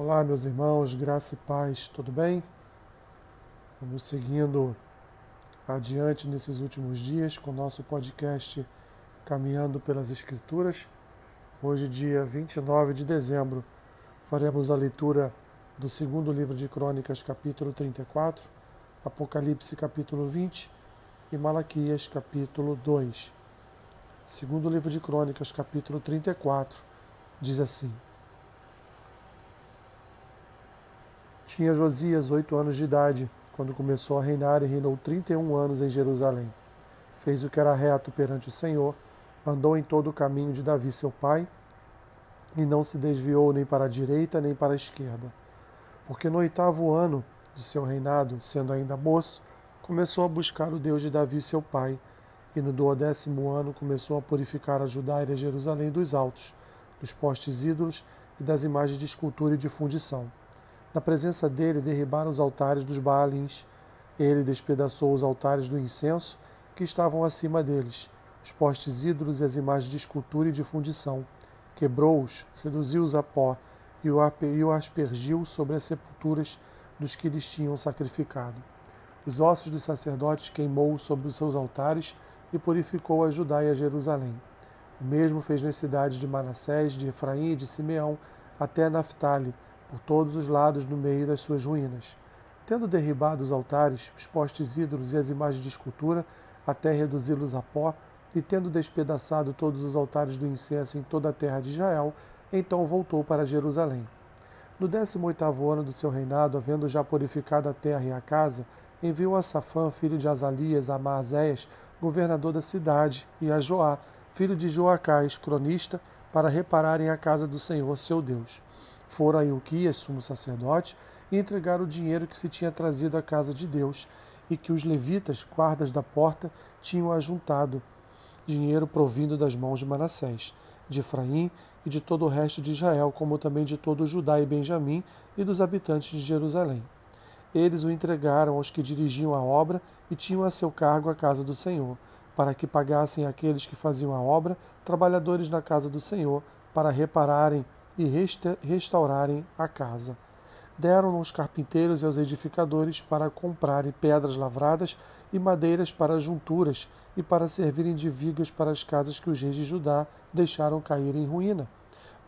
Olá, meus irmãos, graça e paz, tudo bem? Vamos seguindo adiante nesses últimos dias com o nosso podcast Caminhando pelas Escrituras. Hoje, dia 29 de dezembro, faremos a leitura do segundo livro de Crônicas, capítulo 34, Apocalipse, capítulo 20 e Malaquias, capítulo 2. Segundo livro de Crônicas, capítulo 34, diz assim. Tinha Josias oito anos de idade, quando começou a reinar e reinou trinta e um anos em Jerusalém. Fez o que era reto perante o Senhor, andou em todo o caminho de Davi seu pai, e não se desviou nem para a direita nem para a esquerda. Porque no oitavo ano de seu reinado, sendo ainda moço, começou a buscar o Deus de Davi seu pai, e no duodécimo ano começou a purificar a Judá e a Jerusalém dos altos, dos postes ídolos e das imagens de escultura e de fundição na presença dele, derribaram os altares dos Baalins. Ele despedaçou os altares do incenso que estavam acima deles, os postes ídolos e as imagens de escultura e de fundição. Quebrou-os, reduziu-os a pó e o aspergiu sobre as sepulturas dos que lhes tinham sacrificado. Os ossos dos sacerdotes queimou sobre os seus altares e purificou a Judá e a Jerusalém. O mesmo fez nas cidades de Manassés, de Efraim e de Simeão, até Naphtali, por todos os lados no meio das suas ruínas. Tendo derribado os altares, os postes ídolos e as imagens de escultura, até reduzi-los a pó, e tendo despedaçado todos os altares do incenso em toda a terra de Israel, então voltou para Jerusalém. No décimo oitavo ano do seu reinado, havendo já purificado a terra e a casa, enviou a Safã, filho de Azalias, a Maazéias, governador da cidade, e a Joá, filho de Joacás, cronista, para repararem a casa do Senhor, seu Deus. Foram a Ilquias, sumo sacerdote, e entregaram o dinheiro que se tinha trazido à casa de Deus e que os levitas, guardas da porta, tinham ajuntado, dinheiro provindo das mãos de Manassés, de Efraim e de todo o resto de Israel, como também de todo Judá e Benjamim e dos habitantes de Jerusalém. Eles o entregaram aos que dirigiam a obra e tinham a seu cargo a casa do Senhor, para que pagassem aqueles que faziam a obra, trabalhadores na casa do Senhor, para repararem e restaurarem a casa. Deram aos carpinteiros e aos edificadores para comprarem pedras lavradas e madeiras para junturas e para servirem de vigas para as casas que os reis de Judá deixaram cair em ruína.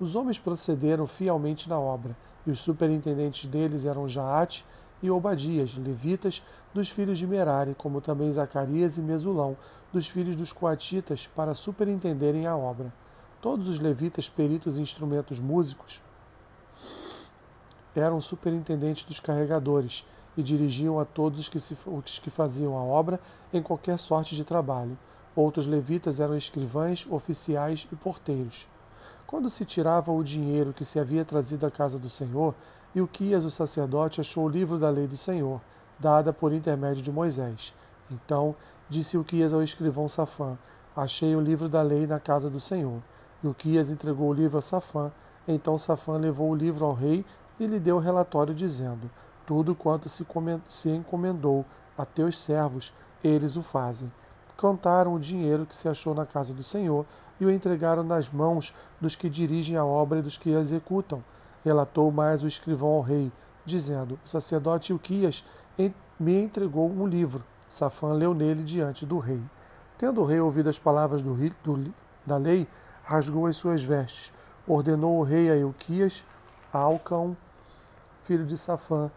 Os homens procederam fielmente na obra, e os superintendentes deles eram Jaate e Obadias, levitas, dos filhos de Merari, como também Zacarias e Mesulão, dos filhos dos coatitas, para superintenderem a obra. Todos os levitas peritos em instrumentos músicos eram superintendentes dos carregadores e dirigiam a todos os que, se, os que faziam a obra em qualquer sorte de trabalho. Outros levitas eram escrivães, oficiais e porteiros. Quando se tirava o dinheiro que se havia trazido à casa do Senhor, Ilquias, o sacerdote, achou o livro da lei do Senhor, dada por intermédio de Moisés. Então disse Ilquias ao escrivão Safã: Achei o livro da lei na casa do Senhor. Ilquias entregou o livro a Safã. Então Safã levou o livro ao rei e lhe deu o relatório, dizendo: Tudo quanto se encomendou a teus servos, eles o fazem. Cantaram o dinheiro que se achou na casa do Senhor e o entregaram nas mãos dos que dirigem a obra e dos que a executam. Relatou mais o escrivão ao rei, dizendo: O sacerdote Ilquias me entregou um livro. Safã leu nele diante do rei. Tendo o rei ouvido as palavras do, do, da lei, rasgou as suas vestes, ordenou o rei a Euquias, a Alcão, filho de Safã,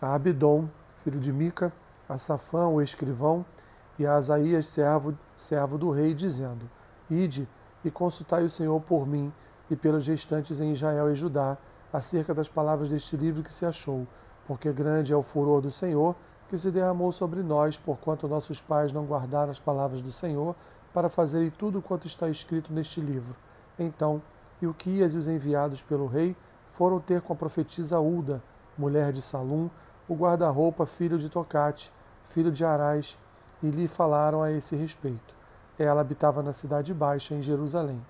a Abidom, filho de Mica, a Safã, o escrivão, e a Asaías, servo, servo do rei, dizendo: Ide e consultai o Senhor por mim e pelos restantes em Israel e Judá, acerca das palavras deste livro que se achou, porque grande é o furor do Senhor que se derramou sobre nós, porquanto nossos pais não guardaram as palavras do Senhor, para fazerem tudo quanto está escrito neste livro. Então, Ilquias e os enviados pelo rei foram ter com a profetisa Ulda, mulher de Salum, o guarda-roupa filho de Tocate, filho de Arás, e lhe falaram a esse respeito. Ela habitava na cidade baixa, em Jerusalém.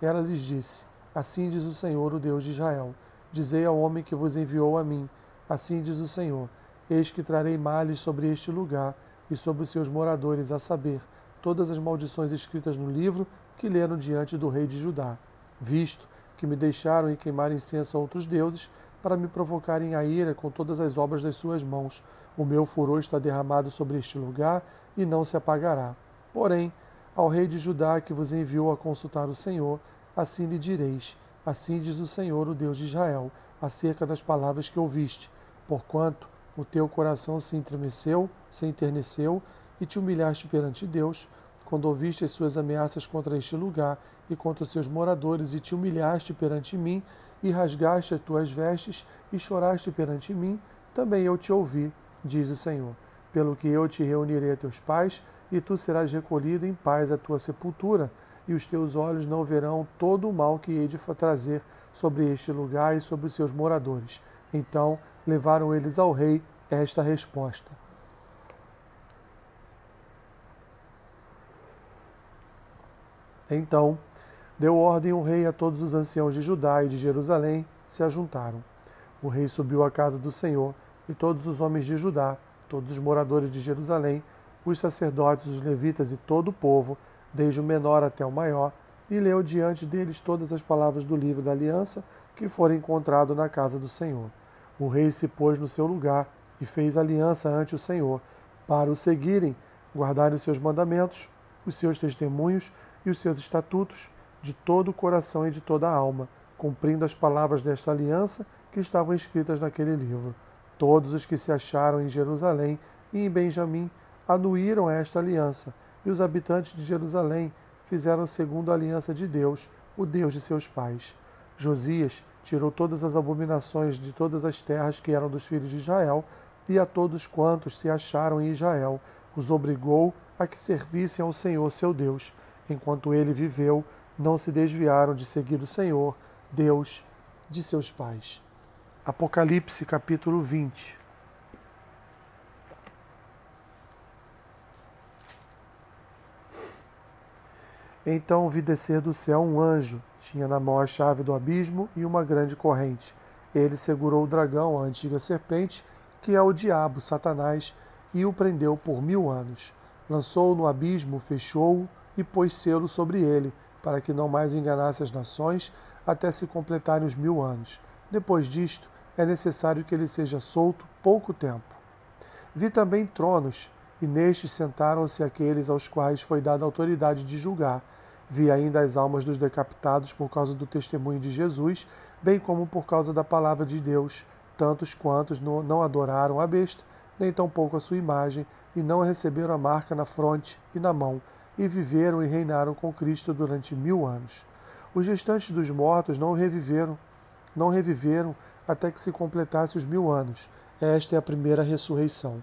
Ela lhes disse: Assim diz o Senhor, o Deus de Israel: Dizei ao homem que vos enviou a mim: Assim diz o Senhor: Eis que trarei males sobre este lugar e sobre os seus moradores, a saber, todas as maldições escritas no livro que leram diante do rei de Judá, visto que me deixaram e queimaram incenso a outros deuses, para me provocarem a ira com todas as obras das suas mãos. O meu furor está derramado sobre este lugar e não se apagará. Porém, ao rei de Judá que vos enviou a consultar o Senhor, assim lhe direis: Assim diz o Senhor, o Deus de Israel, acerca das palavras que ouviste, porquanto o teu coração se entremeceu, se enterneceu e te humilhaste perante Deus, quando ouviste as suas ameaças contra este lugar e contra os seus moradores, e te humilhaste perante mim, e rasgaste as tuas vestes, e choraste perante mim, também eu te ouvi, diz o Senhor. Pelo que eu te reunirei a teus pais, e tu serás recolhido em paz à tua sepultura, e os teus olhos não verão todo o mal que hei de trazer sobre este lugar e sobre os seus moradores. Então levaram eles ao rei esta resposta. Então deu ordem o rei a todos os anciãos de Judá e de Jerusalém se ajuntaram. O rei subiu à casa do Senhor e todos os homens de Judá, todos os moradores de Jerusalém, os sacerdotes, os levitas e todo o povo, desde o menor até o maior, e leu diante deles todas as palavras do livro da aliança que fora encontrado na casa do Senhor. O rei se pôs no seu lugar e fez aliança ante o Senhor, para o seguirem, guardarem os seus mandamentos, os seus testemunhos e os seus estatutos de todo o coração e de toda a alma, cumprindo as palavras desta aliança que estavam escritas naquele livro. Todos os que se acharam em Jerusalém e em Benjamim anuíram esta aliança, e os habitantes de Jerusalém fizeram segundo a aliança de Deus, o Deus de seus pais. Josias tirou todas as abominações de todas as terras que eram dos filhos de Israel, e a todos quantos se acharam em Israel, os obrigou a que servissem ao Senhor seu Deus, enquanto ele viveu, não se desviaram de seguir o Senhor, Deus de seus pais. Apocalipse capítulo 20. Então vi descer do céu um anjo, tinha na mão a chave do abismo e uma grande corrente. Ele segurou o dragão, a antiga serpente, que é o diabo, Satanás, e o prendeu por mil anos. Lançou-o no abismo, fechou-o e pôs selo sobre ele, para que não mais enganasse as nações, até se completarem os mil anos. Depois disto, é necessário que ele seja solto pouco tempo. Vi também tronos, e nestes sentaram-se aqueles aos quais foi dada autoridade de julgar. Vi ainda as almas dos decapitados por causa do testemunho de Jesus, bem como por causa da palavra de Deus, tantos quantos não adoraram a besta, nem tampouco a sua imagem, e não receberam a marca na fronte e na mão, e viveram e reinaram com Cristo durante mil anos. Os restantes dos mortos não reviveram, não reviveram até que se completasse os mil anos. Esta é a primeira ressurreição.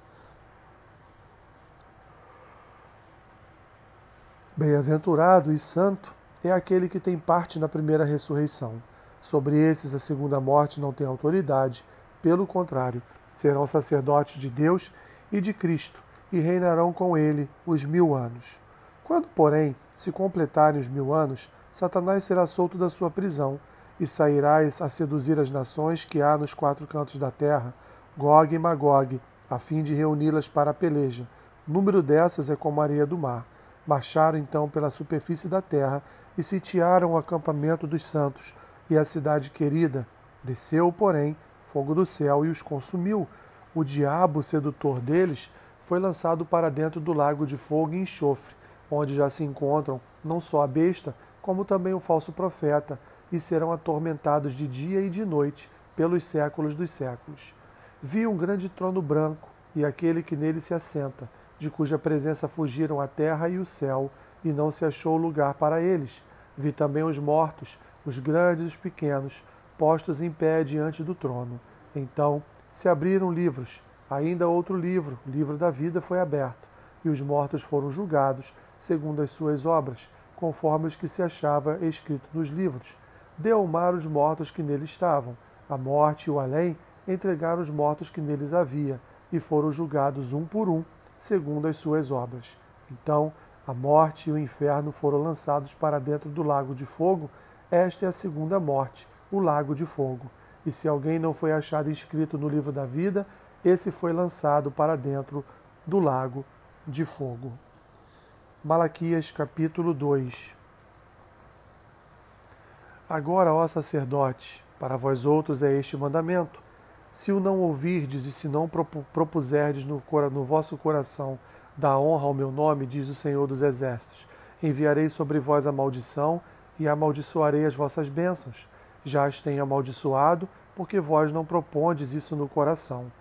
Bem-aventurado e santo é aquele que tem parte na primeira ressurreição. Sobre esses a segunda morte não tem autoridade, pelo contrário, serão sacerdotes de Deus e de Cristo e reinarão com ele os mil anos. Quando, porém, se completarem os mil anos, Satanás será solto da sua prisão e sairá a seduzir as nações que há nos quatro cantos da terra, Gog e Magog, a fim de reuni-las para a peleja. O número dessas é como a areia do mar. Marcharam então pela superfície da terra e sitiaram o acampamento dos santos e a cidade querida. Desceu, porém, fogo do céu e os consumiu. O diabo, sedutor deles, foi lançado para dentro do lago de fogo e enxofre, onde já se encontram não só a besta, como também o falso profeta, e serão atormentados de dia e de noite pelos séculos dos séculos. Vi um grande trono branco e aquele que nele se assenta, de cuja presença fugiram a terra e o céu, e não se achou lugar para eles. Vi também os mortos, os grandes e os pequenos, postos em pé diante do trono. Então se abriram livros, ainda outro livro, o livro da vida, foi aberto, e os mortos foram julgados segundo as suas obras, conforme os que se achava escrito nos livros. Deu ao mar os mortos que nele estavam. A morte e o além entregaram os mortos que neles havia, e foram julgados um por um, segundo as suas obras. Então a morte e o inferno foram lançados para dentro do lago de fogo. Esta é a segunda morte, o lago de fogo. E se alguém não foi achado inscrito no livro da vida, esse foi lançado para dentro do lago de fogo. Malaquias capítulo 2 Agora, ó sacerdote, para vós outros é este mandamento: se o não ouvirdes e se não propuserdes no, no vosso coração da honra ao meu nome, diz o Senhor dos Exércitos, enviarei sobre vós a maldição e amaldiçoarei as vossas bênçãos. Já as tenho amaldiçoado, porque vós não propondes isso no coração.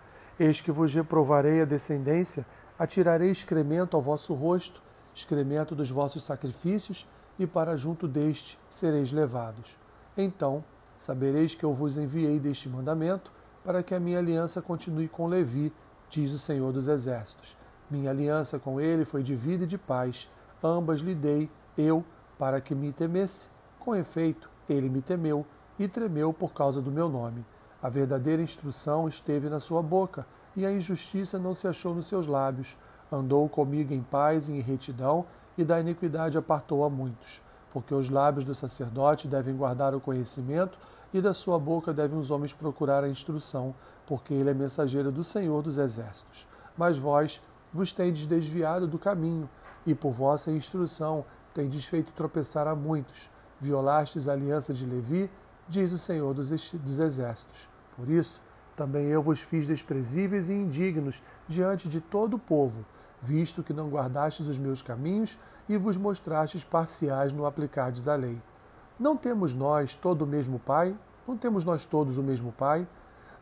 Eis que vos reprovarei a descendência, atirarei excremento ao vosso rosto, excremento dos vossos sacrifícios, e para junto deste sereis levados. Então sabereis que eu vos enviei deste mandamento, para que a minha aliança continue com Levi, diz o Senhor dos Exércitos. Minha aliança com ele foi de vida e de paz, ambas lhe dei, eu, para que me temesse. Com efeito, ele me temeu e tremeu por causa do meu nome. A verdadeira instrução esteve na sua boca, e a injustiça não se achou nos seus lábios. Andou comigo em paz e em retidão, e da iniquidade apartou a muitos. Porque os lábios do sacerdote devem guardar o conhecimento, e da sua boca devem os homens procurar a instrução, porque ele é mensageiro do Senhor dos Exércitos. Mas vós vos tendes desviado do caminho, e por vossa instrução tendes feito tropeçar a muitos. Violastes a aliança de Levi, diz o Senhor dos, dos Exércitos. Por isso, também eu vos fiz desprezíveis e indignos diante de todo o povo visto que não guardastes os meus caminhos e vos mostrastes parciais no aplicardes a lei. Não temos nós todo o mesmo Pai? Não temos nós todos o mesmo Pai?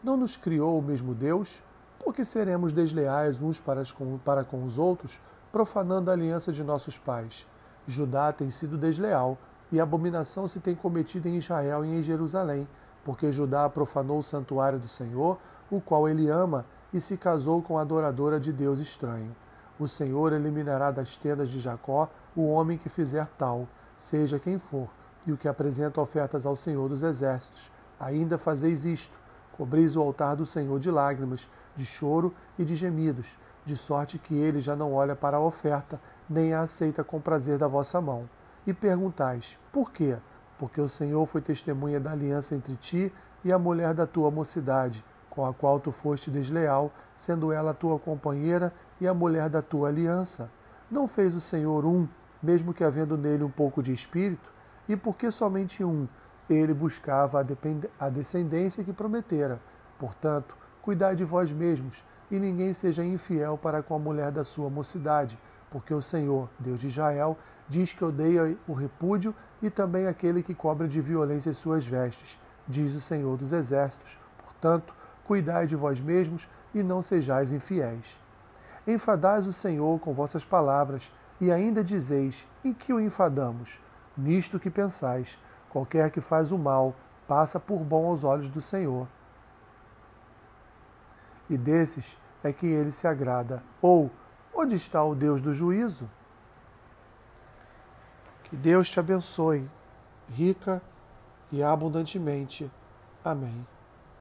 Não nos criou o mesmo Deus? Por que seremos desleais uns para com, para com os outros, profanando a aliança de nossos pais? Judá tem sido desleal, e abominação se tem cometido em Israel e em Jerusalém, porque Judá profanou o santuário do Senhor, o qual ele ama, e se casou com a adoradora de Deus estranho. O Senhor eliminará das tendas de Jacó o homem que fizer tal, seja quem for, e o que apresenta ofertas ao Senhor dos Exércitos. Ainda fazeis isto: cobris o altar do Senhor de lágrimas, de choro e de gemidos, de sorte que ele já não olha para a oferta, nem a aceita com prazer da vossa mão. E perguntais: por quê? Porque o Senhor foi testemunha da aliança entre ti e a mulher da tua mocidade, com a qual tu foste desleal, sendo ela tua companheira e a mulher da tua aliança? Não fez o Senhor um, mesmo que havendo nele um pouco de espírito? E por que somente um? Ele buscava a descendência que prometera. Portanto, cuidai de vós mesmos, e ninguém seja infiel para com a mulher da sua mocidade, porque o Senhor, Deus de Israel, diz que odeia o repúdio e também aquele que cobra de violência as suas vestes, diz o Senhor dos Exércitos. Portanto, cuidai de vós mesmos e não sejais infiéis. Enfadais o Senhor com vossas palavras, e ainda dizeis: em que o enfadamos? Nisto que pensais: qualquer que faz o mal passa por bom aos olhos do Senhor. E desses é que ele se agrada. Ou, onde está o Deus do juízo? Que Deus te abençoe, rica e abundantemente. Amém.